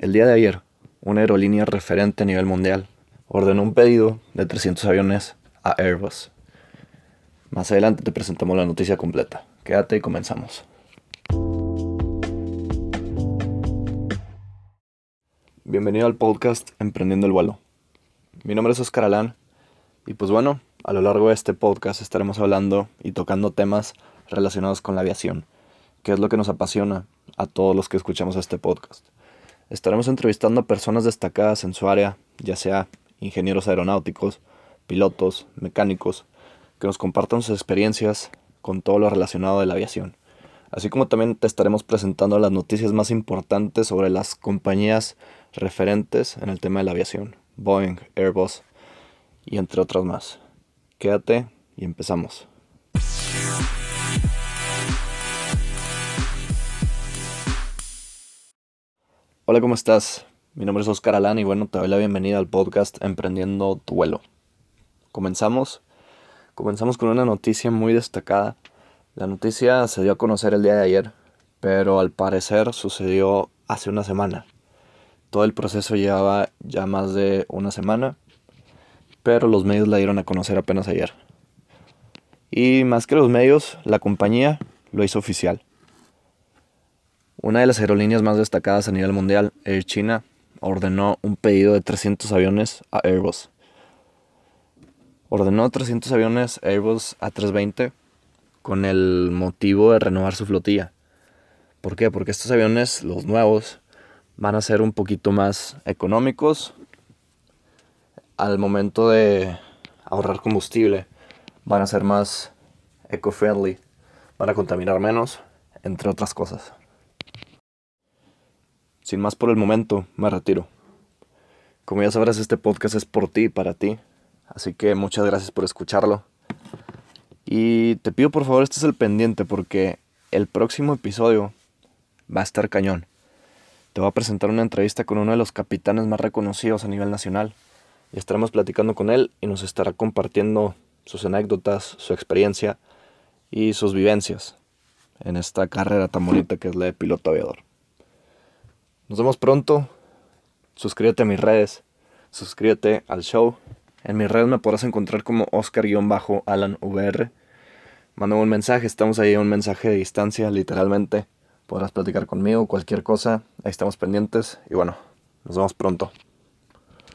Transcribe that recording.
El día de ayer, una aerolínea referente a nivel mundial ordenó un pedido de 300 aviones a Airbus. Más adelante te presentamos la noticia completa. Quédate y comenzamos. Bienvenido al podcast Emprendiendo el vuelo. Mi nombre es Oscar Alán y pues bueno, a lo largo de este podcast estaremos hablando y tocando temas relacionados con la aviación, que es lo que nos apasiona a todos los que escuchamos este podcast. Estaremos entrevistando a personas destacadas en su área, ya sea ingenieros aeronáuticos, pilotos, mecánicos, que nos compartan sus experiencias con todo lo relacionado de la aviación. Así como también te estaremos presentando las noticias más importantes sobre las compañías referentes en el tema de la aviación, Boeing, Airbus y entre otras más. Quédate y empezamos. Hola, ¿cómo estás? Mi nombre es Oscar Alán y bueno, te doy la bienvenida al podcast Emprendiendo tu vuelo. Comenzamos. Comenzamos con una noticia muy destacada. La noticia se dio a conocer el día de ayer, pero al parecer sucedió hace una semana. Todo el proceso llevaba ya más de una semana pero los medios la dieron a conocer apenas ayer. Y más que los medios, la compañía lo hizo oficial. Una de las aerolíneas más destacadas a nivel mundial, Air China, ordenó un pedido de 300 aviones a Airbus. Ordenó 300 aviones Airbus A320 con el motivo de renovar su flotilla. ¿Por qué? Porque estos aviones, los nuevos, van a ser un poquito más económicos, al momento de ahorrar combustible van a ser más eco-friendly, van a contaminar menos, entre otras cosas. Sin más por el momento, me retiro. Como ya sabrás, este podcast es por ti y para ti, así que muchas gracias por escucharlo. Y te pido por favor, este es el pendiente porque el próximo episodio va a estar cañón. Te voy a presentar una entrevista con uno de los capitanes más reconocidos a nivel nacional y estaremos platicando con él y nos estará compartiendo sus anécdotas, su experiencia y sus vivencias en esta carrera tan bonita que es la de piloto aviador. Nos vemos pronto. Suscríbete a mis redes. Suscríbete al show. En mis redes me podrás encontrar como Oscar-AlanVR. Mándame un mensaje. Estamos ahí a un mensaje de distancia, literalmente. Podrás platicar conmigo, cualquier cosa. Ahí estamos pendientes. Y bueno, nos vemos pronto.